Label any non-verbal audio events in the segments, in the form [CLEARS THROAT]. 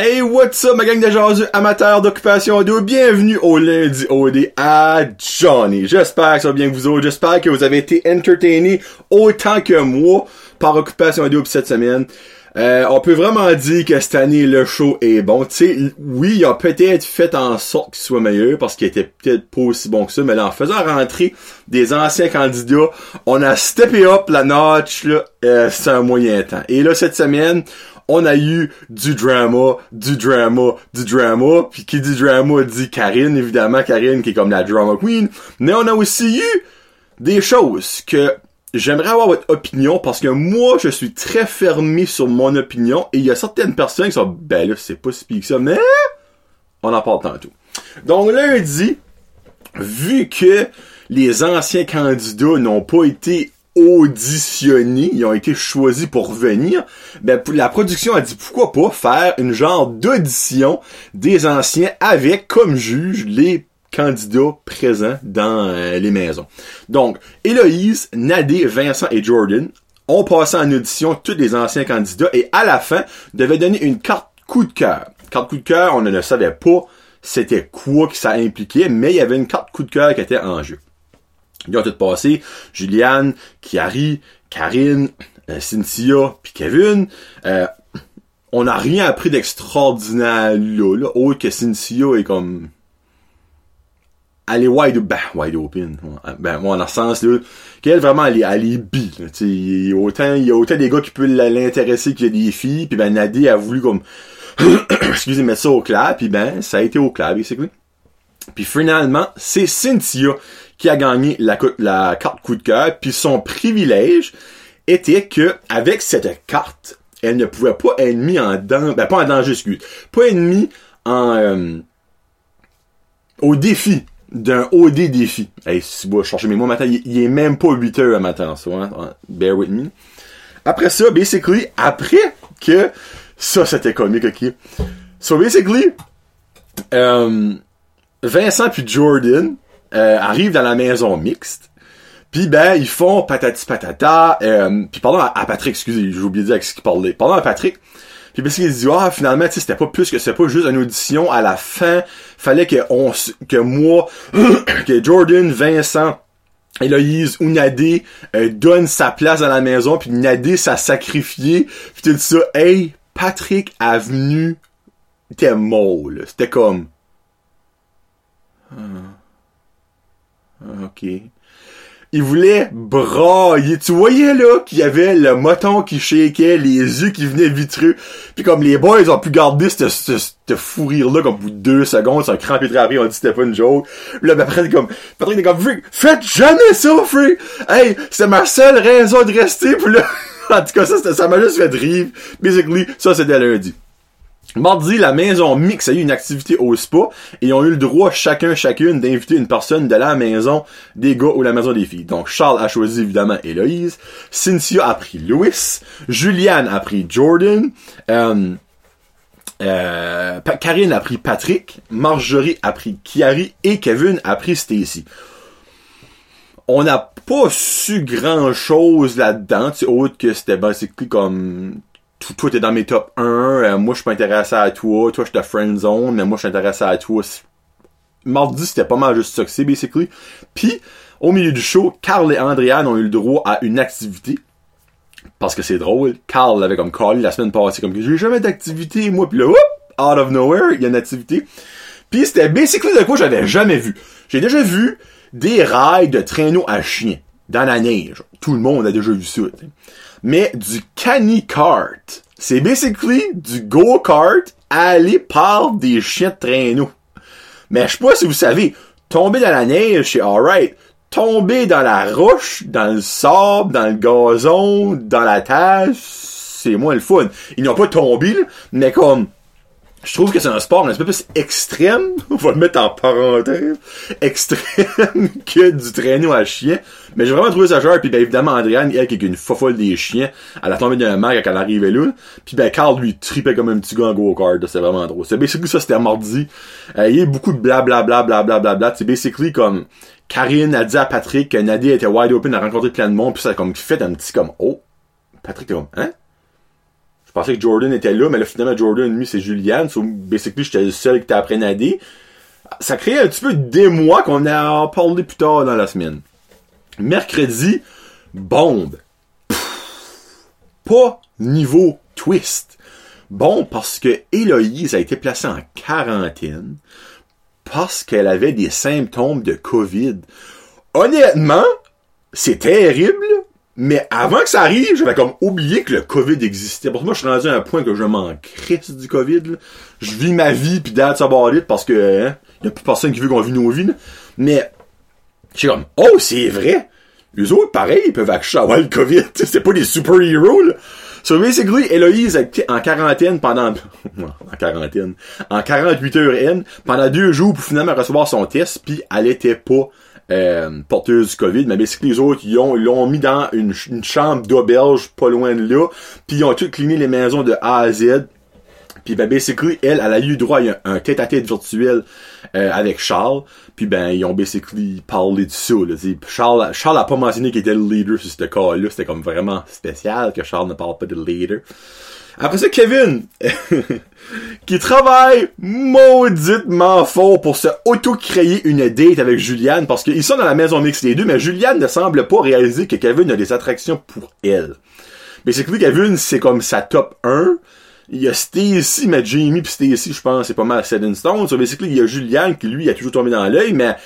Hey, what's up, ma gang de jaseux amateurs d'occupation d'eau? Bienvenue au lundi OD à Johnny. J'espère que ça va bien que vous autres. J'espère que vous avez été entertainés autant que moi par occupation d'eau cette semaine. Euh, on peut vraiment dire que cette année, le show est bon. Tu sais, oui, il a peut-être fait en sorte qu'il soit meilleur parce qu'il était peut-être pas aussi bon que ça, mais là, en faisant rentrer des anciens candidats, on a steppé up la notch, là, euh, c'est un moyen temps. Et là, cette semaine, on a eu du drama, du drama, du drama, puis qui dit drama dit Karine, évidemment, Karine qui est comme la drama queen, mais on a aussi eu des choses que j'aimerais avoir votre opinion parce que moi, je suis très fermé sur mon opinion et il y a certaines personnes qui sont, ben là, c'est pas si pire que ça, mais on en parle tantôt. Donc lundi, vu que les anciens candidats n'ont pas été auditionnés, ils ont été choisis pour venir, ben la production a dit pourquoi pas faire une genre d'audition des anciens avec comme juge les candidats présents dans euh, les maisons. Donc, Héloïse, Nadé, Vincent et Jordan ont passé en audition tous les anciens candidats et à la fin devaient donner une carte coup de cœur. Carte coup de cœur, on ne savait pas c'était quoi que ça impliquait, mais il y avait une carte coup de cœur qui était en jeu. Ils ont tout passé. Juliane, Kiari, Karine, euh, Cynthia, puis Kevin. Euh, on n'a rien appris d'extraordinaire là, autre que Cynthia est comme elle est wide, ben, wide open. Ben, moi, dans le sens, là, qu'elle, vraiment, elle est, elle bi, il y a autant, il y a autant des gars qui peuvent l'intéresser qu'il y a des filles, puis ben, Nadie a voulu, comme, [COUGHS] excusez, mettre ça au clair, puis ben, ça a été au clair, basically. Puis finalement, c'est Cynthia qui a gagné la, carte coup de cœur, puis son privilège était que, avec cette carte, elle ne pouvait pas être mise en danger, ben, pas en danger, excuse, pas être mise en, euh, au défi d'un OD défi. Hey, si vous cherchez mes mots matin, il, est même pas 8 heures à matin, ça, hein? Bear with me. Après ça, basically, après que ça, c'était comique, ok. So, basically, euh, Vincent puis Jordan euh, dans la maison mixte. Puis ben, ils font patati patata. Euh, puis pardon à, Patrick, excusez, j'ai oublié de dire avec ce qu'il parlait. Pardon à Patrick. Puis parce qu'il dit ah finalement tu c'était pas plus que c'était pas juste une audition à la fin fallait que on que moi [COUGHS] que Jordan Vincent Héloïse ou Nadé euh, donne sa place dans la maison puis Nadé ça sacrifié puis tout ça hey Patrick a venu t'es molle c'était comme ah. Ah, ok il voulait brailler. Tu voyais là qu'il y avait le moton qui shakeait, les yeux qui venaient vitreux. Puis comme les boys ont pu garder ce, ce, fou rire-là comme pour deux secondes, c'est un crampé de après, on dit c'était pas une joke. Puis là, ben, après, comme, Patrick est comme, faites jamais ça, frère! Hey, c'est ma seule raison de rester, puis là, [LAUGHS] en tout cas, ça, ça m'a juste fait rire. Basically, ça c'était lundi. Mardi, la maison mix a eu une activité au spa et ont eu le droit chacun chacune d'inviter une personne de la maison des gars ou la maison des filles. Donc Charles a choisi évidemment Héloïse, Cynthia a pris Louis, Juliane a pris Jordan, euh, euh, Karine a pris Patrick, Marjorie a pris Kiari et Kevin a pris Stacy. On n'a pas su grand chose là-dedans, autre que c'était basically comme toi t'es dans mes top 1, euh, moi je suis pas intéressé à toi, toi je te friend zone, mais moi je suis intéressé à toi. Mardi c'était pas mal juste ça que basically. Puis au milieu du show, Carl et Andréane ont eu le droit à une activité. Parce que c'est drôle, Carl l'avait comme call la semaine passée comme j'ai jamais d'activité moi puis là out of nowhere, il y a une activité. Puis c'était basically de quoi j'avais jamais vu. J'ai déjà vu des rails de traîneau à chien dans la neige. Tout le monde a déjà vu ça mais du canny kart. C'est basically du go-kart aller par des chiens de traîneau. Mais je sais pas si vous savez, tomber dans la neige, c'est alright. Tomber dans la roche, dans le sable, dans le gazon, dans la tâche, c'est moins le fun. Ils n'ont pas tombé, mais comme je trouve que c'est un sport un peu plus extrême, [LAUGHS] on va le mettre en parenthèse, extrême [LAUGHS] que du traîneau à chien. Mais j'ai vraiment trouvé ça genre, puis ben évidemment Andréane, elle qui est une fofolle des chiens, elle a tombé d'un mag quand elle arrivait là. Puis ben Carl lui tripait comme un petit gars en go-kart, c'est vraiment drôle. C'est basically ça, c'était mardi. Euh, il y a beaucoup de blablabla, blablabla, bla, c'est basically comme Karine a dit à Patrick que Nadia était wide open, a rencontré plein de monde, puis ça a comme fait un petit comme, oh, Patrick comme, hein? Je pensais que Jordan était là, mais là, finalement, Jordan, lui, c'est Julianne. So, basically, j'étais le seul qui était après nader. Ça créait un petit peu des mois qu'on a parlé plus tard dans la semaine. Mercredi, bombe. pas niveau twist. Bon, parce que Héloïse a été placée en quarantaine parce qu'elle avait des symptômes de COVID. Honnêtement, c'est terrible, mais avant que ça arrive, j'avais comme oublié que le COVID existait. Pour moi, je suis rendu à un point que je m'en crisse du COVID. Je vis ma vie pis that's about it parce que hein, y a plus personne qui veut qu'on vit nos vies. Mais je suis comme Oh, c'est vrai! Les autres, pareil, ils peuvent avoir le COVID. C'est pas des super-héros, là. So basically, Héloïse en quarantaine pendant, [LAUGHS] en quarantaine, en 48 heures N, pendant deux jours pour finalement recevoir son test, puis elle était pas euh, porteuse du COVID, mais basically les autres, ils ont, l'ont mis dans une, chambre d'auberge pas loin de là, puis ils ont tout cleané les maisons de A à Z, puis ben basically, elle, elle a eu droit à un tête-à-tête virtuel euh, avec Charles. Puis ben, ils ont basically parlé de ça. Charles, Charles a pas mentionné qu'il était le leader sur ce cas-là. C'était comme vraiment spécial que Charles ne parle pas de leader. Après ça, Kevin, [LAUGHS] qui travaille mauditement fort pour se auto-créer une date avec Julianne, parce qu'ils sont dans la maison mixte les deux, mais Julianne ne semble pas réaliser que Kevin a des attractions pour elle. Mais c'est que Kevin, c'est comme sa top 1, il y a Stacy, mais Jamie pis Stacy, je pense, c'est pas mal Seven Stone. So, basically, il y a Julianne qui, lui, a toujours tombé dans l'œil, mais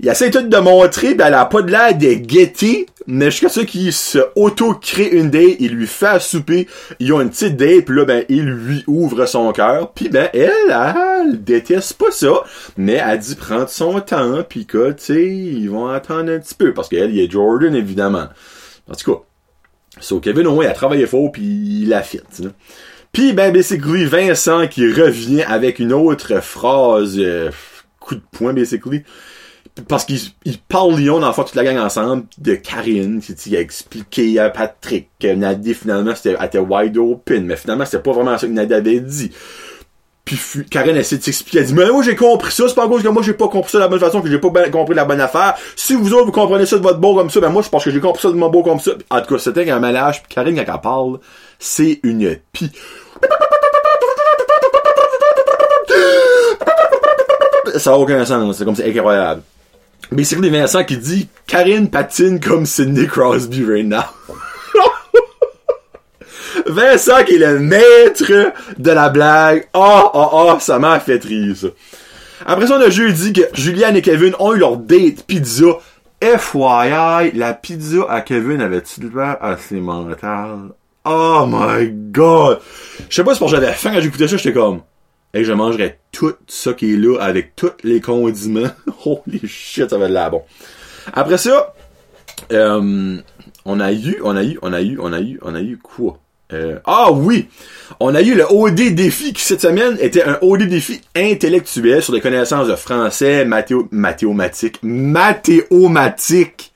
il essaie tout de montrer, ben, elle a pas de l'air de guetter, mais jusqu'à ce qu'il se auto-crée une date, il lui fait souper, ils ont une petite date, pis là, ben, il lui ouvre son cœur, puis ben, elle, elle, déteste pas ça, mais elle dit prendre son temps, pis que, tu sais, ils vont attendre un petit peu, parce qu'elle, il est Jordan, évidemment. En tout cas, so, Kevin Owen a travaillé fort, puis il a fait, puis ben basically Vincent qui revient avec une autre phrase euh, coup de poing basically parce qu'il parle Lyon dans la fois toute la gang ensemble de Karine qui a expliqué à Patrick que Nadia finalement c'était était wide open mais finalement c'était pas vraiment ça que Nadia avait dit puis Karine essaie de s'expliquer. Elle dit, mais moi j'ai compris ça, c'est pas cause que moi j'ai pas compris ça de la bonne façon, que j'ai pas compris la bonne affaire. Si vous autres vous comprenez ça de votre beau comme ça, ben moi je pense que j'ai compris ça de mon beau comme ça. En tout cas, c'était un malage, puis Karine quand elle parle, c'est une pie. Ça n'a aucun sens, c'est comme c'est incroyable. Mais c'est les Vincent qui dit Karine patine comme Sidney Crosby right now. [LAUGHS] Vincent qui est le maître de la blague. Oh, oh, oh, ça m'a fait rire, ça. Après ça, on a jeudi que Julianne et Kevin ont eu leur date pizza. FYI, la pizza à Kevin avait-tu l'air assez mentale? Oh my god! Je sais pas si j'avais faim quand j'écoutais ça, j'étais comme, et je mangerais tout ça qui est là avec tous les condiments. [LAUGHS] Holy shit, ça va être là bon. Après ça, euh, on a eu, on a eu, on a eu, on a eu, on a eu quoi? Euh, ah oui! On a eu le OD défi qui cette semaine était un OD défi intellectuel sur les connaissances de français, mathéo, mathéomatique. Mathéomatique!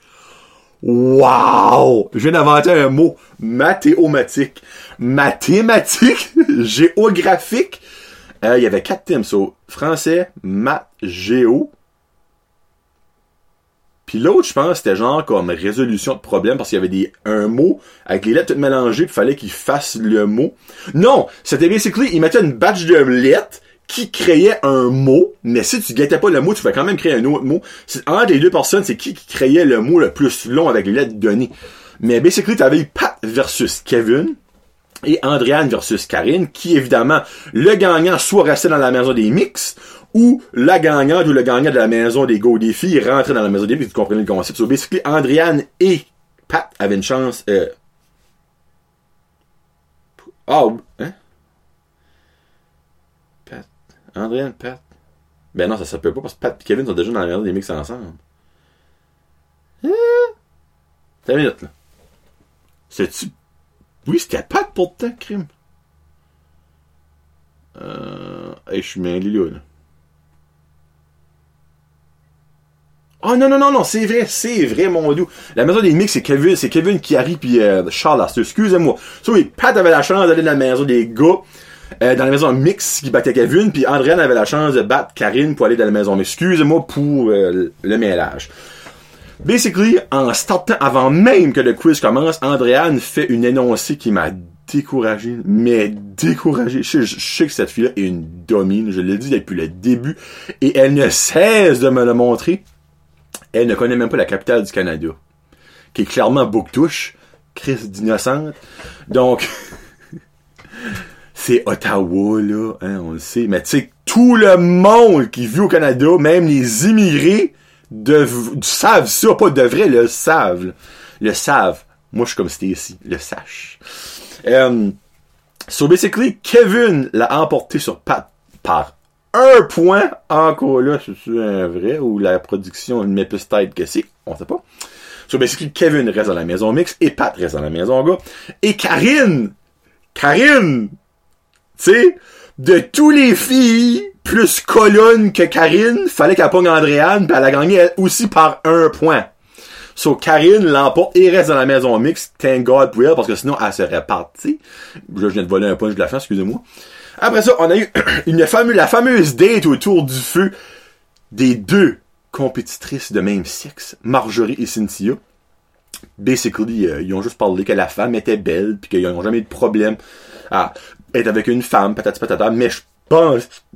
Wow! Je viens d'inventer un mot. Mathéomatique. Mathématique, [LAUGHS] géographique? Euh, il y avait quatre thèmes. So, français, maths, géo. Puis l'autre, je pense, c'était genre comme résolution de problème parce qu'il y avait des, un mot avec les lettres toutes mélangées, il fallait qu'il fasse le mot. Non! C'était basically, il mettait une batch de lettres qui créait un mot, mais si tu guettais pas le mot, tu pouvais quand même créer un autre mot. Entre les deux personnes, c'est qui qui créait le mot le plus long avec les lettres données. Mais basically, tu avais Pat versus Kevin et Andréane versus Karine, qui évidemment, le gagnant soit restait dans la maison des mix, ou la gagnante ou le gagnant de la maison des Go des filles rentrait dans la maison des filles, tu comprenez le concept. So basically, Andréane et Pat avaient une chance, euh... Oh, hein? Andréane, Pat. Ben non, ça se peut pas parce que Pat et Kevin sont déjà dans la maison des mix ensemble. Ah! T'as une minute, là. C'est-tu. Oui, c'était Pat pour temps, crime. Euh. Hey, je suis mêlé là, là. Oh non, non, non, non, c'est vrai, c'est vrai, mon doux. La maison des mix, c'est Kevin, c'est Kevin qui arrive puis euh, Charles, excusez-moi. So, Pat avait la chance d'aller dans la maison des gars. Euh, dans la maison mix qui battait Kevin, puis Andréane avait la chance de battre Karine pour aller dans la maison. Mais excusez-moi pour euh, le mêlage. Basically, en startant avant même que le quiz commence, Andréane fait une énoncée qui m'a découragé, mais découragé. Je, sais que cette fille-là est une domine, je l'ai dit depuis le début, et elle ne cesse de me le montrer. Elle ne connaît même pas la capitale du Canada, qui est clairement Bouctouche, Chris d'innocente. Donc, [LAUGHS] c'est Ottawa, là, hein, on le sait. Mais tu sais, tout le monde qui vit au Canada, même les immigrés, de, savent ça, pas de vrai, le savent. Le savent. Moi, je suis comme c'était ici, le sache. Euh, so basically, Kevin l'a emporté sur Pat par un point. Encore là, c'est un vrai ou la production met plus tête que c'est, on sait pas. So basically, Kevin reste dans la maison mixte et Pat reste dans la maison gars. Et Karine, Karine, tu sais, de tous les filles plus colonne que Karine, fallait qu'elle pogne Andréane, puis elle a gagné elle aussi par un point. So, Karine l'emporte et reste dans la maison mixte. Thank God pour elle, parce que sinon, elle serait partie. Je viens de voler un punch de la fin, excusez-moi. Après ça, on a eu [CLEARS THROAT] une fameuse, la fameuse date autour du feu des deux compétitrices de même sexe, Marjorie et Cynthia. Basically, euh, ils ont juste parlé que la femme était belle, puis qu'ils n'ont jamais eu de problème à être avec une femme, patati patata, mais je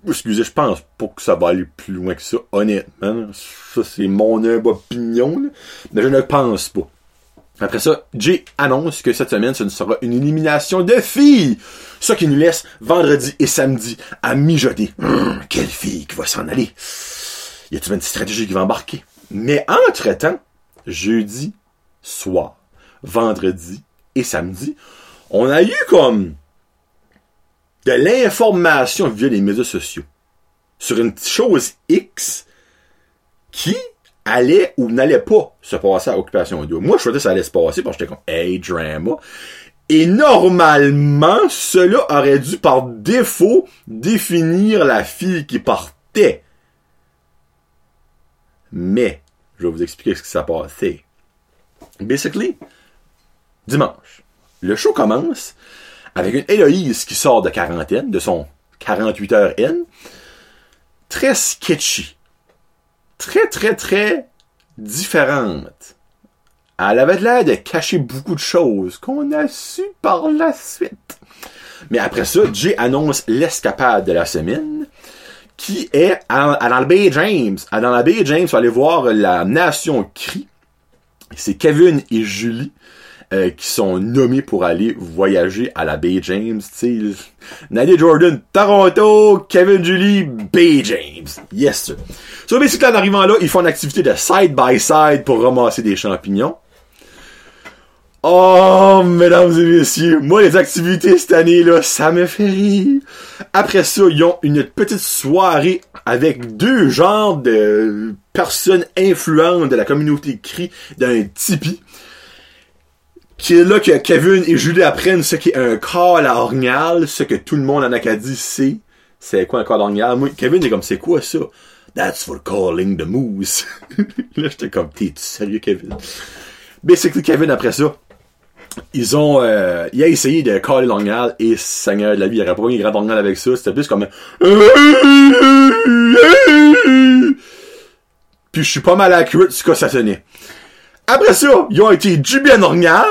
excusez, je pense pas que ça va aller plus loin que ça, honnêtement. Ça, c'est mon humble opinion, mais je ne pense pas. Après ça, Jay annonce que cette semaine, ce ne sera une élimination de filles. Ce qui nous laisse vendredi et samedi à mijoter. Hum, quelle fille qui va s'en aller? Y a-t-il une stratégie qui va embarquer? Mais entre-temps, jeudi soir, vendredi et samedi, on a eu comme de l'information via les médias sociaux sur une chose X qui allait ou n'allait pas se passer à Occupation Double. Moi, je souhaitais que ça allait se passer parce que j'étais comme, hey, drama. Et normalement, cela aurait dû par défaut définir la fille qui partait. Mais, je vais vous expliquer ce qui s'est passé. Basically, dimanche, le show commence avec une Héloïse qui sort de quarantaine, de son 48 heures N, très sketchy, très très très différente. Elle avait l'air de cacher beaucoup de choses qu'on a su par la suite. Mais après ça, Jay annonce l'escapade de la semaine, qui est à, à dans baie James. À dans la baie James, faut aller voir la Nation Cri. C'est Kevin et Julie euh, qui sont nommés pour aller voyager à la Bay James. Tu sais, Nadia Jordan, Toronto, Kevin Julie, Bay James. Yes, sir. So, basically, en arrivant là, ils font une activité de side-by-side pour ramasser des champignons. Oh, mesdames et messieurs, moi, les activités cette année-là, ça me fait rire. Après ça, ils ont une petite soirée avec deux genres de personnes influentes de la communauté cri d'un Tipeee qui est là que Kevin et Julie apprennent ce qu'est un call à ce que tout le monde en Acadie sait. C'est quoi un à Ornial? Moi, Kevin est comme, c'est quoi ça? That's for calling the moose. [LAUGHS] là, j'étais comme, t'es sérieux, Kevin? Basically, Kevin, après ça, ils ont, euh, il a essayé de caller l'Ornial et Seigneur de la vie, il aurait pas eu grand Ornial avec ça. C'était plus comme. [LAUGHS] Puis je suis pas mal accurate ce que ça sonnait. Après ça, ils ont été jubés à Ornial.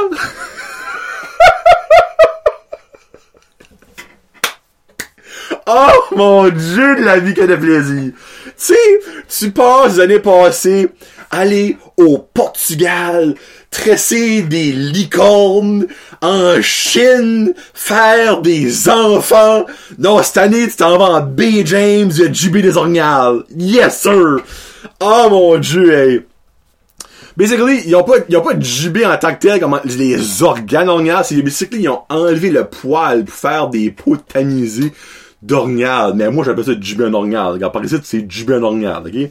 oh mon dieu de la vie que de plaisir. Tu sais, tu passes les années passées, aller au Portugal, tresser des licornes, en Chine, faire des enfants. Non, cette année, tu t'en vas en B. James, il y a des Ornial. Yes, sir! Oh mon dieu, hey! Basically, ils ont pas, ils ont pas jubé en tant que tel comme les organes orgnales. C'est basically, ils ont enlevé le poil pour faire des peaux tamisées d'orgnales. Mais moi, j'appelle ça jubé en orgnal. Regarde, par ici, c'est jubé en orgnal, ok?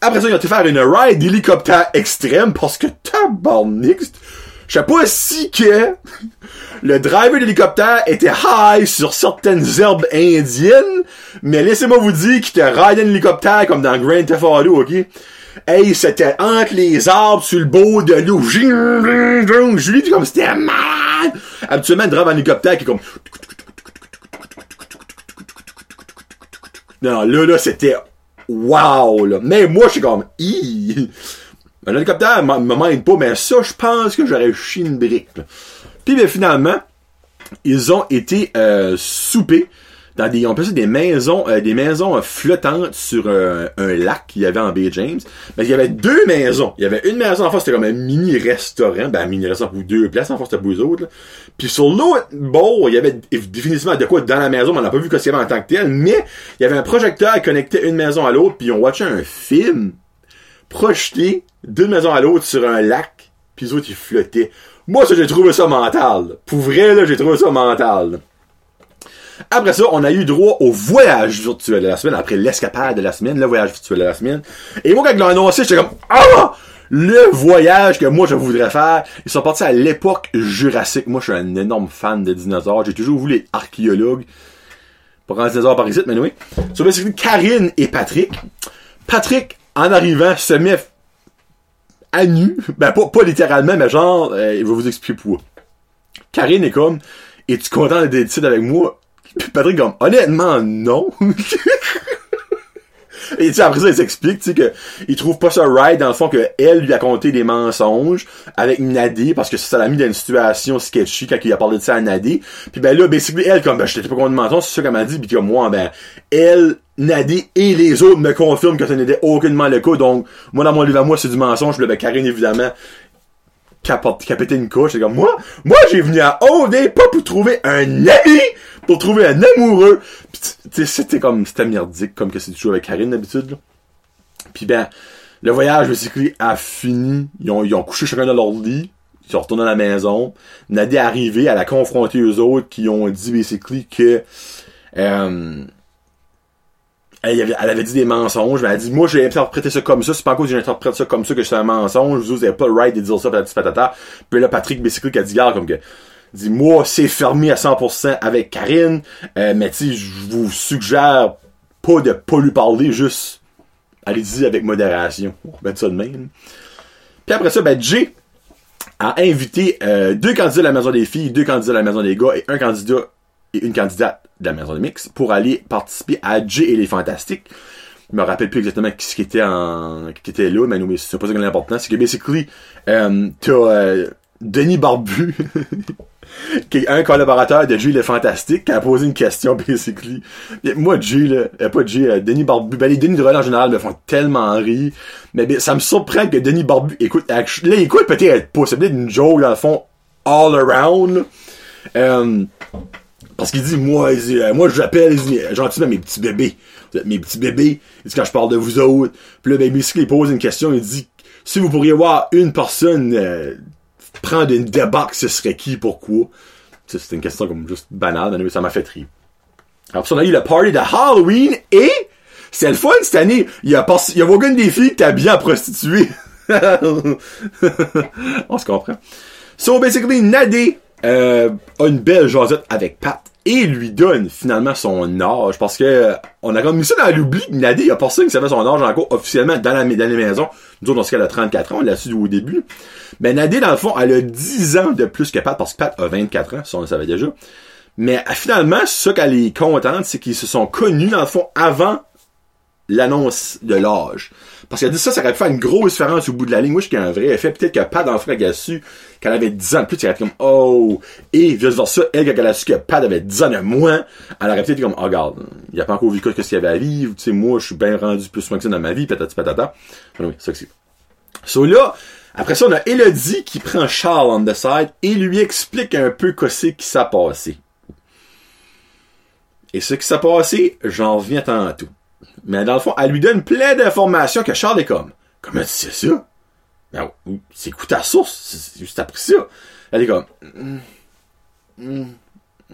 Après ça, ils ont été faire une ride d'hélicoptère extrême parce que tabarnix, je sais pas si que le driver d'hélicoptère était high sur certaines herbes indiennes, mais laissez-moi vous dire qu'il était ride un hélicoptère comme dans Grand Theft Auto, ok? Hey, c'était entre les arbres sur le beau de l'eau. Julie, comme c'était malade. Habituellement, le drive en hélicoptère qui est comme... Non, là, là, c'était wow, là. Mais moi, je suis comme! Un hélicoptère me m'aide pas, mais ça, je pense que j'aurais chié une brique. Puis, ben, finalement, ils ont été euh, souper dans des, on peut des maisons, euh, des maisons euh, flottantes sur un, un lac qu'il y avait en Bay James. Mais il y avait deux maisons. Il y avait une maison en face, c'était comme un mini restaurant, ben un mini restaurant pour deux places en face, c'était pour eux autres. Là. Puis sur l'autre bord, il y avait définitivement de quoi dans la maison, mais on n'a pas vu ce qu'il en tant que tel, mais il y avait un projecteur qui connectait une maison à l'autre, puis on watchait un film projeté d'une maison à l'autre sur un lac, puis les autres ils flottaient. Moi, ça, j'ai trouvé ça mental. Pour vrai, là, j'ai trouvé ça mental. Après ça, on a eu droit au voyage virtuel de la semaine, après l'escapade de la semaine, le voyage virtuel de la semaine. Et moi, quand ils l'ont annoncé, j'étais comme, ah! Le voyage que moi je voudrais faire. Ils sont partis à l'époque jurassique. Moi, je suis un énorme fan de dinosaures. J'ai toujours voulu être archéologue. Pas grand dinosaure par ici, mais oui. So, Karine et Patrick. Patrick, en arrivant, se met à nu. Ben, pas, pas littéralement, mais genre, euh, il va vous expliquer pourquoi. Karine est comme, es-tu content d'être ici avec moi? Puis Patrick comme, honnêtement, non. [LAUGHS] Et tu sais, après ça, il s'explique, tu sais, que il trouve pas ça right, dans le fond, que elle lui a conté des mensonges avec Nadé, parce que ça l'a mis dans une situation sketchy quand il a parlé de ça à Nadé. Puis ben là, basically, elle, comme, ben, je t'étais pas content de mensonges, c'est ça qu'elle m'a dit, puis comme moi, ben, elle, Nadé et les autres me confirment que ça n'était aucunement le cas, donc, moi, dans mon livre à moi, c'est du mensonge, puis là, ben, Karine, évidemment, a pété une couche. C'est comme, moi, moi, j'ai venu à OD pas pour trouver un ami, pour trouver un amoureux. Pis, tu sais, c'était comme, c'était merdique, comme que c'est toujours avec Karine d'habitude, Puis ben, le voyage, basically, a fini. Ils ont, ils ont couché chacun dans leur lit. Ils sont retournés à la maison. Nadie est arrivée, elle a confronté eux autres qui ont dit, basically, que, euh, elle avait, dit des mensonges, mais elle a dit, moi, j'ai interprété ça comme ça, c'est pas encore que j'ai interprété ça comme ça que c'est un mensonge, vous n'avez pas le right de dire ça, patati patata. Puis là, Patrick Bessicle qui a dit, gars, comme que, dit, moi, c'est fermé à 100% avec Karine, euh, mais tu je vous suggère pas de pas lui parler, juste, allez-y avec modération. On va mettre ça de même. Puis après ça, ben, Jay a invité euh, deux candidats de la maison des filles, deux candidats de la maison des gars et un candidat et une candidate de la maison de mix pour aller participer à Jay et les Fantastiques. Je me rappelle plus exactement ce qui était en, qui était là, mais, c'est pas ça qui est important. C'est que basically, euh, t'as euh, Denis Barbu, [LAUGHS] qui est un collaborateur de Jay les Fantastiques, qui a posé une question, [LAUGHS] basically. Moi, Jay, euh, pas Jay, euh, Denis Barbu, ben les Denis de en général me font tellement rire. Mais ben, ça me surprend que Denis Barbu écoute, là, écoute peut-être pas, c'est peut-être une joke, dans le fond, all around. Parce qu'il dit, moi, il dit, euh, moi, j'appelle gentiment mes petits bébés. Vous êtes mes petits bébés. Il dit, quand je parle de vous autres. Puis là, ben, il pose une question. Il dit, si vous pourriez voir une personne euh, prendre une débarque, ce serait qui, pourquoi? C'est une question comme juste banale, mais ça m'a fait rire. Alors, on a eu le party de Halloween et c'est le fun cette année. Il y a, pas, il y a aucune des filles qui t'a bien prostituée. [LAUGHS] on se comprend. So, basically, Nadé euh, a une belle jasette avec Pat et lui donne finalement son âge parce que on a comme mis ça dans l'oubli. Nadé, il a personne qui savait son âge encore officiellement dans la, dans les maisons. Nous autres, dans ce cas, elle a 34 ans, on l'a su au début. Mais Nadé, dans le fond, elle a 10 ans de plus que Pat parce que Pat a 24 ans, ça on le savait déjà. Mais finalement, ce qu'elle est contente, c'est qu'ils se sont connus, dans le fond, avant l'annonce de l'âge. Parce qu'elle dit ça, ça aurait pu faire une grosse différence au bout de la ligne. Moi, je suis un vrai effet. Peut-être que Pat, dans le frère, a su qu'elle avait 10 ans de plus, elle aurait comme, oh! Et, vice versa, elle, quand elle a su que Pat avait 10 ans de moins, elle aurait peut-être comme, oh, regarde, il a pas encore vu quoi que ce qu'il y avait à vivre. Tu sais, moi, je suis bien rendu plus loin que ça dans ma vie, patati patata. Oui, ça que c'est. So là, après ça, on a Elodie qui prend Charles on the side et lui explique un peu ce qui s'est passé. Et ce qui s'est passé, j'en reviens tantôt. Mais dans le fond, elle lui donne plein d'informations que Charles est comme. Comment tu sais ça? Ben, c'est écoute ta source? C'est juste après ça. Elle est comme. Mm, mm,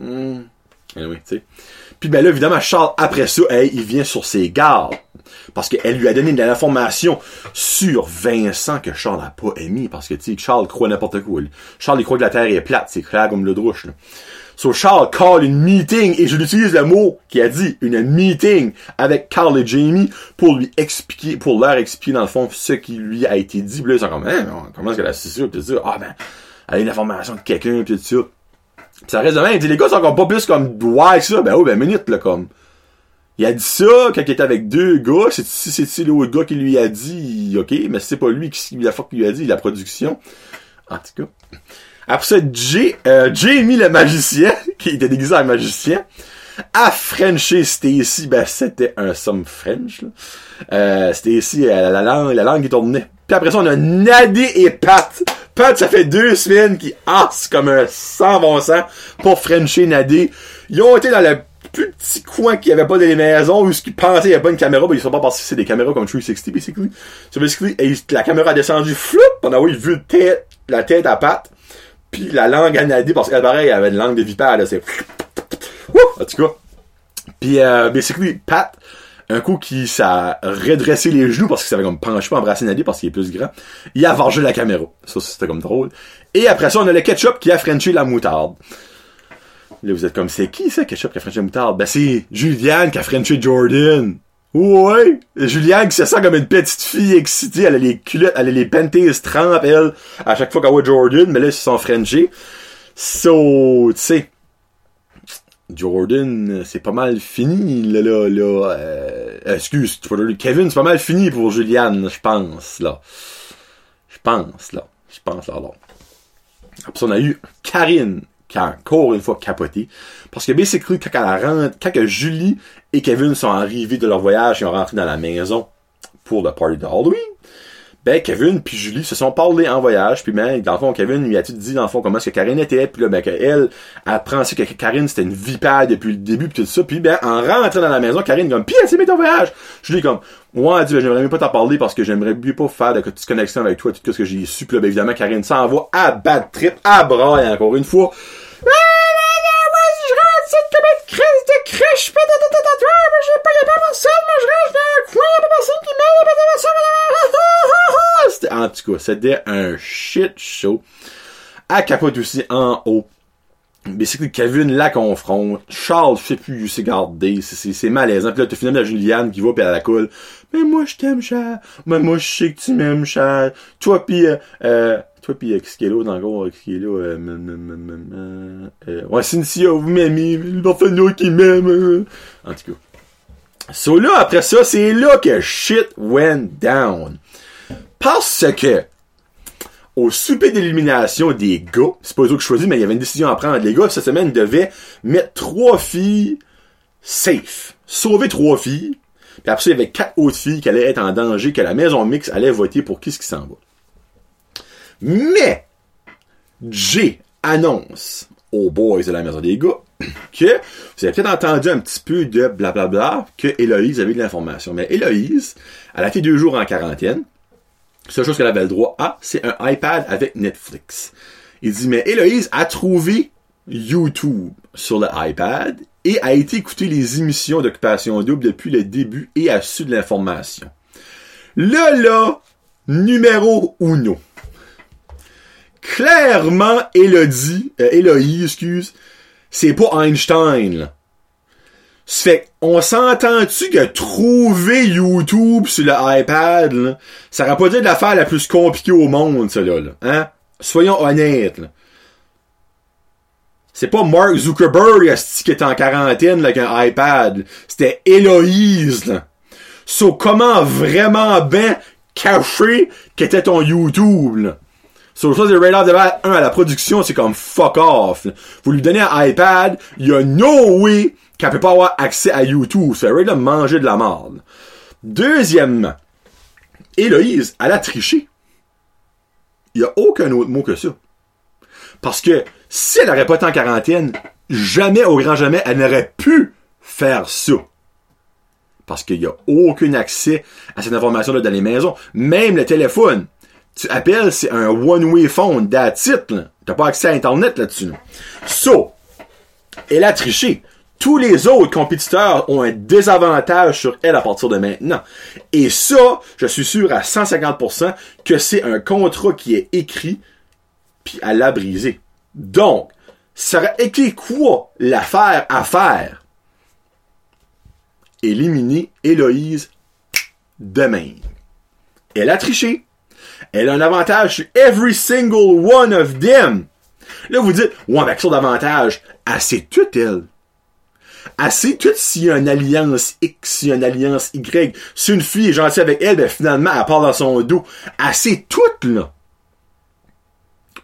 mm. tu sais. Puis ben là, évidemment, Charles, après ça, il vient sur ses gardes. Parce qu'elle lui a donné de l'information sur Vincent que Charles n'a pas aimé. Parce que, tu sais, Charles croit n'importe quoi. Charles, il croit que la Terre est plate. C'est clair comme le drouche, là. So Charles call une meeting, et je l'utilise le mot qui a dit, une meeting avec Carl et Jamie pour lui expliquer, pour leur expliquer dans le fond ce qui lui a été dit. Puis là, ils sont comme, hein, comment est-ce qu'elle a su ça? Puis ça, ah ben, elle a une information de quelqu'un, puis tout ça. Pis ça reste de même. les gars sont encore pas plus comme, ouais, ça. Ben oh, ben minute, là, comme. Il a dit ça quand il était avec deux gars. C'est si c'est l'autre gars qui lui a dit, ok, mais c'est pas lui qui, la fois qu'il lui a dit, la production. En tout cas. Après ça, Jay, euh, Jamie le magicien, [LAUGHS] qui était déguisé en magicien, a Frenché Stacy, ben c'était un somme French, là. Euh, Stacy, euh, la langue, la langue qui tournait. Puis après ça, on a Nadé et Pat. Pat, ça fait deux semaines qui asse comme un sans bon sens pour Frencher Nadé. Ils ont été dans le plus petit coin qui avait pas de maisons où ce qu'ils pensaient qu'il y avait pas une caméra, ben ils sont pas que c'est des caméras comme 360 basically. So basically, et la caméra a descendu floup, où il vu la tête à Pat, puis la langue à Nadé parce qu'elle pareil, elle avait une langue de vipère là, c'est en tout cas. Puis euh, basically, Pat, un coup qui s'est redressé les genoux parce qu'il s'avait comme penché pour embrasser Nadie parce qu'il est plus grand, il a vargé la caméra. Ça, c'était comme drôle. Et après ça, on a le ketchup qui a frenché la moutarde. Là, vous êtes comme, c'est qui ça, ketchup qui a frenché la moutarde? Ben, c'est Juliane qui a frenché Jordan. Ouais! Juliane qui se sent comme une petite fille excitée. Elle a les culottes, elle a les panties trempes, elle, à chaque fois qu'elle voit Jordan, mais là, ils se sont frenchés. So, tu sais, Jordan, c'est pas mal fini, là, là, là. Euh, excuse, Kevin, c'est pas mal fini pour Julianne, je pense, là. Je pense, là. Je pense, là, là. Après on a eu Karine, qui a encore une fois capoté. Parce que, quand elle rentre, quand Julie et Kevin sont arrivés de leur voyage, ils ont rentré dans la maison pour le party de Halloween ben Kevin puis Julie se sont parlé en voyage puis ben dans le fond Kevin lui a dit dans le fond comment est-ce que Karine était puis là ben qu'elle elle apprend que Karine c'était une vipère depuis le début puis tout ça puis ben en rentrant dans la maison Karine comme pis s'est ton voyage Julie comme moi elle dit ben, j'aimerais même pas t'en parler parce que j'aimerais mieux pas faire de petites connexions avec toi tout ce que j'ai su puis là ben évidemment Karine s'en va à bad trip à bras encore une fois crise de crèche, pas de mais j'ai pas les personne, mais je reste dans un coin, pas personne qui m'aide, pas personne, c'était, en tout cas, c'était un shit show. À capote aussi en haut. Mais c'est que Kevin la confronte. Charles, je sais plus où c'est gardé. C'est malaisant. Puis là, t'as finalement la Juliane qui va pis elle la coule. Mais moi, je t'aime, Charles. Mais moi, je sais que tu m'aimes, Charles. Toi pis, euh, euh toi pis, euh, qui est là, dans le gros, qui est là, euh, euh, ouais, Cynthia, vous m'aimez. Le qui m'aime. En tout cas. So là, après ça, c'est là que shit went down. Parce que, au souper d'élimination des gars, c'est pas eux que je choisis, mais il y avait une décision à prendre. Les gars, cette semaine, devaient mettre trois filles safe. Sauver trois filles. Puis après ça, il y avait quatre autres filles qui allaient être en danger, que la maison mix allait voter pour qui ce qui s'en va. Mais, J annonce aux boys de la maison des gars [COUGHS] que vous avez peut-être entendu un petit peu de blablabla que Héloïse avait de l'information. Mais Héloïse, elle a fait deux jours en quarantaine. Seule chose qu'elle avait le droit à, c'est un iPad avec Netflix. Il dit, mais Héloïse a trouvé YouTube sur le iPad et a été écouter les émissions d'occupation double depuis le début et a su de l'information. Là, là, numéro uno. Clairement, Elodie, euh, Héloïse, excuse, c'est pas Einstein, là. fait on s'entend-tu que trouver YouTube sur le iPad, là, ça aurait pas été l'affaire la plus compliquée au monde, ça là, hein? Soyons honnêtes, là. C'est pas Mark Zuckerberg qui est en quarantaine avec un iPad. C'était Héloïse, là. So, comment vraiment bien cacher qu'était ton YouTube, là? So, ça, c'est right off the bat, un, à la production, c'est comme fuck off. Vous lui donnez un iPad, il y a no way qu'elle peut pas avoir accès à YouTube. C'est right de manger de la merde. Deuxièmement, Héloïse, elle a triché. Il y a aucun autre mot que ça. Parce que si elle n'aurait pas été en quarantaine, jamais, au grand jamais, elle n'aurait pu faire ça. Parce qu'il n'y a aucun accès à cette information-là dans les maisons. Même le téléphone. Tu appelles, c'est un one-way phone, that's it, T'as pas accès à Internet là-dessus, So, elle a triché. Tous les autres compétiteurs ont un désavantage sur elle à partir de maintenant. Et ça, je suis sûr à 150% que c'est un contrat qui est écrit, puis elle l'a brisé. Donc, ça aurait été quoi l'affaire à faire? Éliminer Héloïse demain. Elle a triché. Elle a un avantage sur every single one of them. Là, vous dites, ouais, avec ça d'avantage, assez tout, elle. Assez tout s'il y a une alliance X, s'il y a une alliance Y. Si une fille est gentille avec elle, ben finalement, elle part dans son dos. Assez tout, là.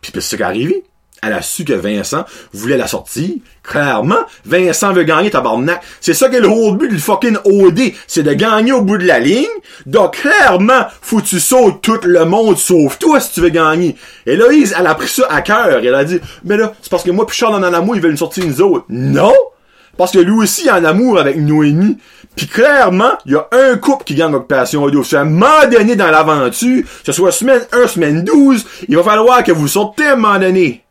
Puis c'est ce qui est arrivé. Elle a su que Vincent voulait la sortie. Clairement, Vincent veut gagner tabarnak. C'est ça qui est le whole but du fucking OD. C'est de gagner au bout de la ligne. Donc, clairement, faut que tu sautes tout le monde sauf toi si tu veux gagner. Héloïse, elle a pris ça à cœur. Elle a dit, mais là, c'est parce que moi puis Charles en amour, ils veulent une sortie nous autres. Non! Parce que lui aussi est en amour avec Noémie. Puis clairement, il y a un couple qui gagne l'occupation audio. Si à un moment donné dans l'aventure, que ce soit semaine 1, semaine 12, il va falloir que vous sortez à un moment donné.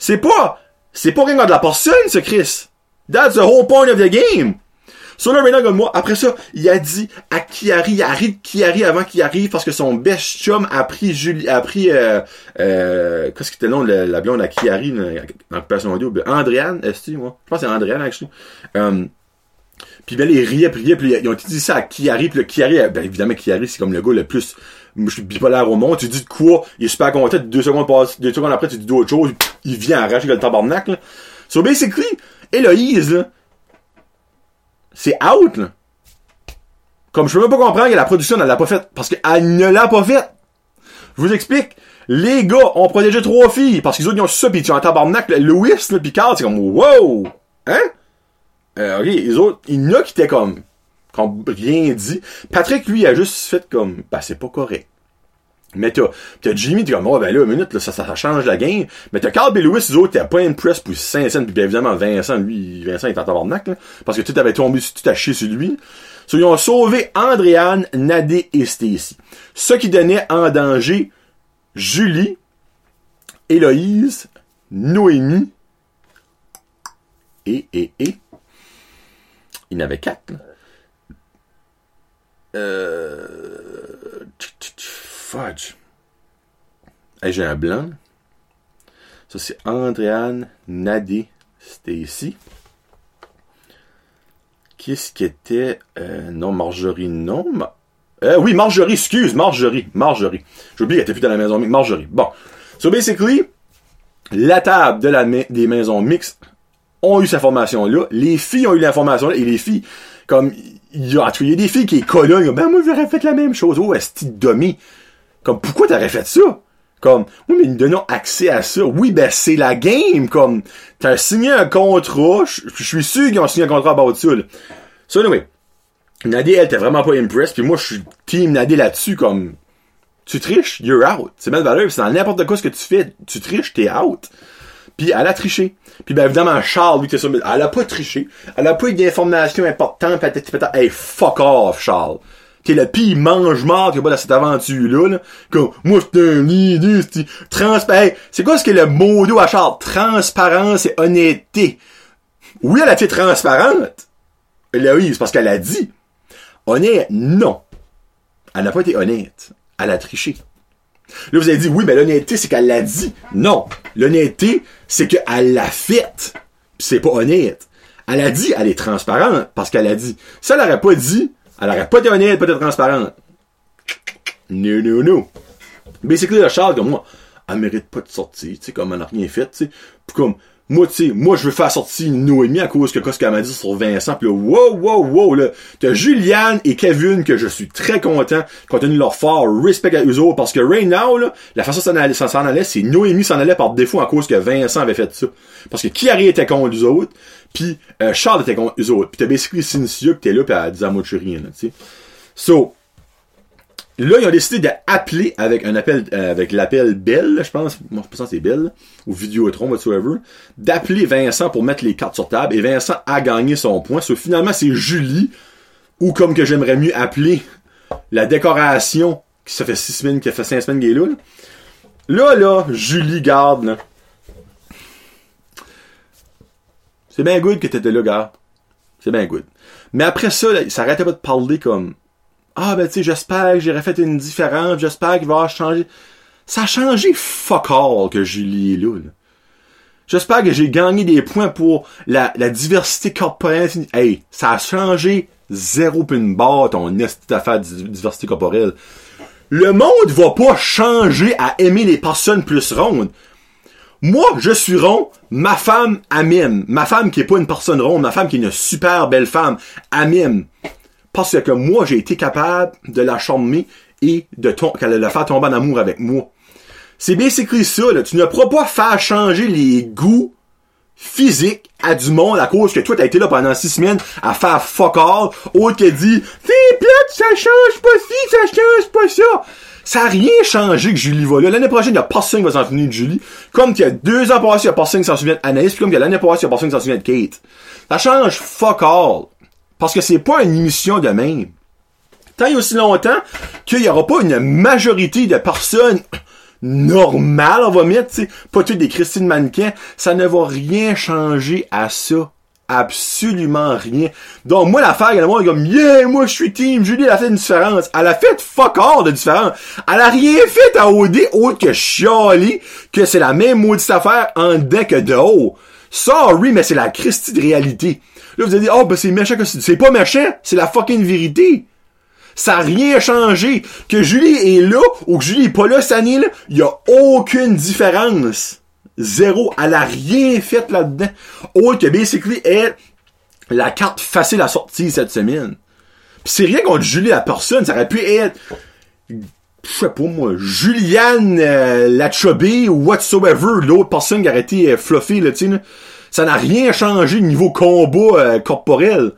C'est pas, c'est pas rien de la personne, ce Chris. That's the whole point of the game. Là, maintenant, comme moi, après ça, il a dit à Kiari, il a ri de Kiari avant qu'il arrive parce que son best a pris Julie, a pris, euh, euh, qu'est-ce que c'était le nom, la, la blonde à Kiari, dans l'occupation audio? Andréane, est-ce que, moi? Je pense que c'est Andréane, actually. Um, puis ben, ils riaient, puis riaient, puis ils ont dit ça à Kiari, puis le Kiari, ben évidemment, Kiari, c'est comme le gars le plus, je suis bipolaire au monde, tu dis de quoi, il est super content, deux secondes passent, deux secondes après, tu dis d'autres choses, il vient arracher le tabarnak, là. So basically, Héloïse, là, c'est out, là. Comme je peux même pas comprendre que la production ne l'a pas faite, parce qu'elle ne l'a pas faite. Je vous explique. Les gars ont protégé trois filles, parce qu'ils ont ça, pis ils ont un tabarnak, Louis, là, pis Carl, c'est comme, wow! Hein? Euh, ok, les autres, il y en a qui étaient comme, rien dit. Patrick, lui, a juste fait comme, bah, c'est pas correct. Mais t'as, t'as Jimmy, t'es comme, oh, ben là, une minute, là, ça, ça, change la game. Mais t'as Carl et Lewis, les autres, t'es pas impressed pour Saint-Saëns, puis bien évidemment, Vincent, lui, Vincent est en tabarnak, là, parce que tout avait tombé, tout a chié sur lui. So, ils ont sauvé Andréane, Nadé et Stacy. Ce qui donnait en danger Julie, Héloïse, Noémie, et, et, et, il y en avait quatre, là. Euh... Fudge. Hey, j'ai un blanc. Ça, c'est Andréane, Nadé, Stacy. Qu'est-ce qui était... Euh, non, Marjorie, non. Euh, oui, Marjorie, excuse, Marjorie, Marjorie. J'ai oublié qu'elle était plus dans la maison mixte. Marjorie. Bon. So, basically, la table de la des maisons mixtes ont eu cette formation-là. Les filles ont eu l'information-là. Et les filles, comme, il y a, il y a des filles qui est collent, ben, moi, j'aurais fait la même chose. Oh, est-ce dummy? Comme, pourquoi t'aurais fait ça? Comme, oui, mais nous donnons accès à ça. Oui, ben, c'est la game. Comme, t'as signé un contrat. Je suis sûr qu'ils ont signé un contrat à bord de. So, anyway. Nadie, elle, t'es vraiment pas impressed. Puis moi, je suis team Nadie là-dessus, comme, tu triches, you're out. C'est mal valeur. C'est dans n'importe quoi ce que tu fais. Tu triches, t'es out. Puis elle a triché. Puis ben évidemment, Charles, lui, t'es ça, elle a pas triché. Elle a pas eu d'informations importantes, peut-être, peut-être, hey, fuck off, Charles. T'es le pire mange-mort qu'il y a dans cette aventure-là, là. Comme, moi, c'est un c'est transparent. c'est quoi ce que le mot d'eau à Charles? Transparence et honnêteté. Oui, elle a été transparente. oui, c'est parce qu'elle a dit. Honnête, non. Elle n'a pas été honnête. Elle a triché. Là, vous avez dit, oui, mais l'honnêteté, c'est qu'elle l'a dit. Non. L'honnêteté, c'est qu'elle l'a faite. c'est pas honnête. Elle a dit, elle est transparente, parce qu'elle a dit. Ça, elle aurait pas dit, elle aurait pas été honnête, pas été transparente. No, no, no. Basically, le Charles, comme moi, elle mérite pas de sortir, tu sais, comme elle n'a rien fait, tu sais. Comme, moi, tu sais, moi, je veux faire sortir Noémie à cause que qu'elle m'a dit sur Vincent. Puis là, wow, wow, wow, là. T'as Juliane et Kevin que je suis très content, compte tenu leur fort respect à eux autres. Parce que right now, là, la façon dont ça s'en allait, c'est Noémie s'en allait par défaut à cause que Vincent avait fait ça. Parce que Kiari était contre eux autres, puis euh, Charles était contre eux autres. Puis t'as basically Cynthia qui était là, puis elle disait à moi rien, là, tu sais. So, Là, ils ont décidé d'appeler avec un appel, euh, avec l'appel Bell, je pense, moi, je pense c'est Bell, ou Vidéotron, whatsoever, d'appeler Vincent pour mettre les cartes sur table, et Vincent a gagné son point. So, finalement, c'est Julie, ou comme que j'aimerais mieux appeler la décoration, qui ça fait six semaines, qui a fait cinq semaines qu'elle est là, là. Là, Julie garde, là. C'est bien good que t'étais là, gars. C'est bien good. Mais après ça, ça arrêtait pas de parler comme ah, ben, tu sais, j'espère que j'aurais fait une différence, j'espère qu'il va changer. Ça a changé fuck all que Julie est là. J'espère que j'ai gagné des points pour la, diversité corporelle. Hey, ça a changé zéro pin barre ton esti affaire de diversité corporelle. Le monde va pas changer à aimer les personnes plus rondes. Moi, je suis rond, ma femme, Amine. Ma femme qui est pas une personne ronde, ma femme qui est une super belle femme, Amine parce que moi, j'ai été capable de la charmer et de, la faire tomber en amour avec moi. C'est basically ça, là. Tu ne pourras pas faire changer les goûts physiques à du monde à cause que toi t'as été là pendant six semaines à faire fuck all, autre que dit, c'est plate, ça change pas ci, ça change pas ça. Ça a rien changé que Julie va là. L'année prochaine, il y a personne qui va s'en souvenir de Julie. Comme qu'il y a deux ans passés, il y a personne qui s'en souvient d'Anaïs, puis comme qu'il y a l'année passée, il y a personne qui s'en souvient de Kate. Ça change fuck all. Parce que c'est pas une émission de même. Tant et aussi longtemps qu'il y aura pas une majorité de personnes normales, on va mettre, tu sais, pas toutes des Christine mannequins, ça ne va rien changer à ça. Absolument rien. Donc, moi, l'affaire, a est comme, yeah, moi, je suis team, Julie, elle a fait une différence. Elle a fait fuck all de différence. Elle a rien fait à OD autre que chialer que c'est la même maudite affaire en dedans que de haut. Sorry, mais c'est la Christie de réalité. Là, vous allez dire, oh, ben, c'est méchant que c'est. Pas méchant, c'est la fucking vérité. Ça n'a rien changé. Que Julie est là ou que Julie est pas là cette année, il y a aucune différence. Zéro. Elle a rien fait là-dedans. Autre que basically est la carte facile à sortir cette semaine. Pis c'est rien contre Julie la personne. Ça aurait pu être je sais pas moi, Juliane euh, Lachobé ou whatsoever, l'autre personne qui a été euh, fluffy, là, tu sais, ça n'a rien changé niveau combat euh, corporel.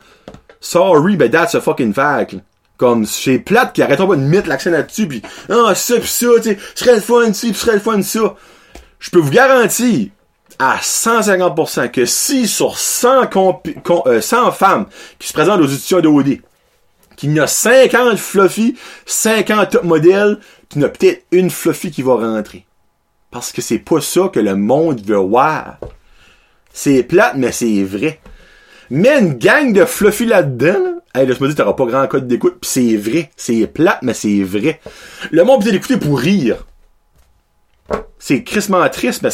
Sorry, but that's a fucking fact. Comme, c'est plate qui arrête pas de mettre l'accent là-dessus, pis, ah, ça pis ça, tu serait le fun ci, pis serait le fun ça je peux vous garantir à 150% que si sur 100, 100 euh, femmes qui se présentent aux éditions de OD, qu'il y a 50 fluffy, 50 top modèles, qu'il y en a peut-être une fluffy qui va rentrer. Parce que c'est pas ça que le monde veut voir. C'est plate, mais c'est vrai. Mais une gang de fluffy là-dedans, là, hey, là, je me dis, t'auras pas grand code d'écoute, pis c'est vrai. C'est plate, mais c'est vrai. Le monde peut l'écouter pour rire c'est crissement triste, mais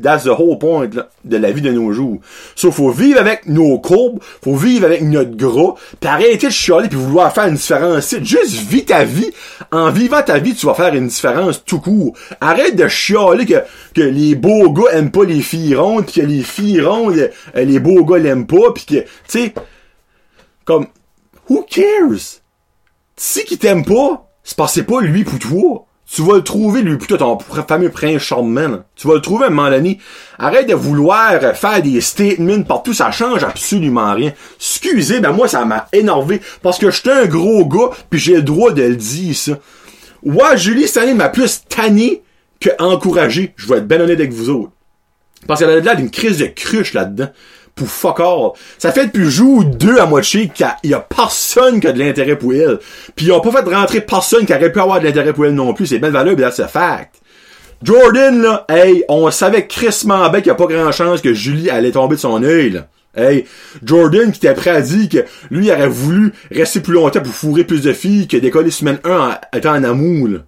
that's the whole point de la vie de nos jours. Sauf faut vivre avec nos courbes, faut vivre avec notre gras, pis arrêter de chialer puis vouloir faire une différence. Juste vis ta vie. En vivant ta vie, tu vas faire une différence tout court. Arrête de chialer que, que les beaux gars aiment pas les filles rondes, pis que les filles rondes, euh, les beaux gars l'aiment pas, pis que, tu sais, comme, who cares? Si qui t'aime pas, c'est parce c'est pas lui pour toi. Tu vas le trouver, lui, plutôt ton fameux prince charmant. Tu vas le trouver à un moment. Arrête de vouloir faire des statements partout, ça change absolument rien. Excusez, ben moi, ça m'a énervé, parce que j'étais un gros gars, puis j'ai le droit de le dire, ça. Ouais, Julie, cette année, m'a plus tanné que encouragé. Je vais être ben honnête avec vous autres. Parce qu'elle a l'air d'une crise de cruche là-dedans pour fuck all. Ça fait depuis jour deux à moitié qu'il y, a personne qui a de l'intérêt pour elle. Puis ils ont pas fait rentrer personne qui aurait pu avoir de l'intérêt pour elle non plus. C'est belle valeur, mais c'est fact. Jordan, là, hey, on savait crissement bien qu'il y a pas grand chance que Julie allait tomber de son œil. Hey, Jordan qui était prêt à dire que lui aurait voulu rester plus longtemps pour fourrer plus de filles que décoller semaine 1 en étant en amour. Là.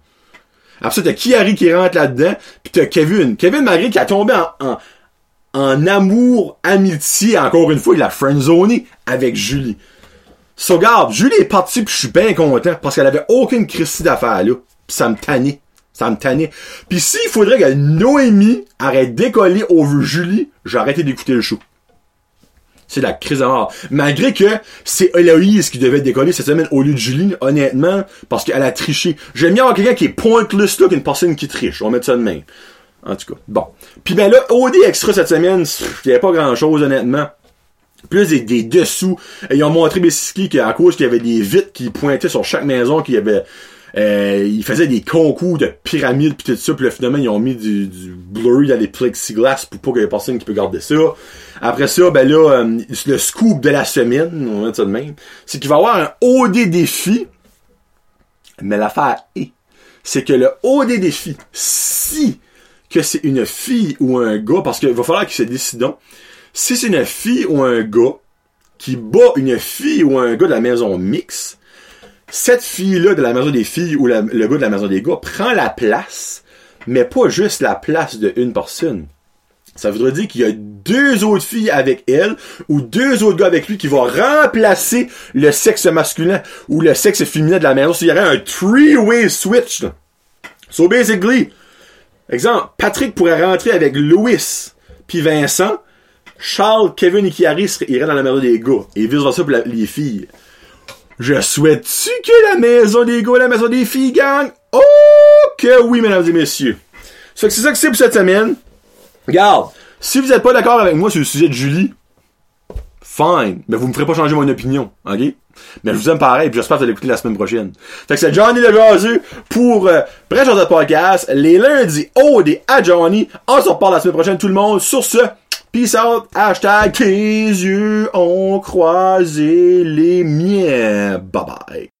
Après ça, t'as Kiari qui rentre là-dedans, pis t'as Kevin. Kevin malgré qui a tombé en, en amour, amitié, encore une fois, il a friendzoné avec Julie. So, regarde, Julie est partie pis je suis bien content parce qu'elle avait aucune crise d'affaires là. Pis ça me tannait. Ça me tannait. Pis s'il faudrait que Noémie arrête d'écoller over Julie, j'ai arrêté d'écouter le show. C'est la crise de mort. Malgré que c'est Eloïse qui devait décoller cette semaine au lieu de Julie, honnêtement, parce qu'elle a triché. J'aime bien avoir quelqu'un qui est pointless là qu'une personne qui triche. On va mettre ça de même. En tout cas, bon. Puis ben là, OD Extra cette semaine, il n'y avait pas grand-chose, honnêtement. Plus des, des dessous. ils ont montré Bessiski qu'à cause qu'il y avait des vitres qui pointaient sur chaque maison, qu'il y avait... Euh, ils faisaient des concours de pyramides pis tout ça, puis là, finalement, ils ont mis du, du blurry dans les plexiglas pour pas qu'il y ait personne qui peut garder ça. Après ça, ben là, euh, le scoop de la semaine, on va mettre ça de même, c'est qu'il va y avoir un OD défi, mais l'affaire est, c'est que le OD défi, si que c'est une fille ou un gars, parce qu'il va falloir qu'ils se décident. Si c'est une fille ou un gars qui bat une fille ou un gars de la maison mix, cette fille-là de la maison des filles ou le gars de la maison des gars prend la place, mais pas juste la place de une personne. Ça voudrait dire qu'il y a deux autres filles avec elle ou deux autres gars avec lui qui vont remplacer le sexe masculin ou le sexe féminin de la maison. Il y aurait un three-way switch. So basically, Exemple, Patrick pourrait rentrer avec Louis, puis Vincent. Charles, Kevin et Kiari iraient dans la maison des gars. Et vice-versa pour les filles. Je souhaite-tu que la maison des gars et la maison des filles gagnent? Oh que oui, mesdames et messieurs. C'est ça que c'est pour cette semaine. Regarde, si vous êtes pas d'accord avec moi sur le sujet de Julie, fine, mais vous me ferez pas changer mon opinion, ok? Mais je vous aime pareil, puis j'espère que vous allez écouter la semaine prochaine. Fait que c'est Johnny le Jazu pour euh, Bref de podcast, les lundis au des à Johnny. On se reparle la semaine prochaine tout le monde. Sur ce, peace out, hashtag tes yeux ont croisé les miens. Bye bye.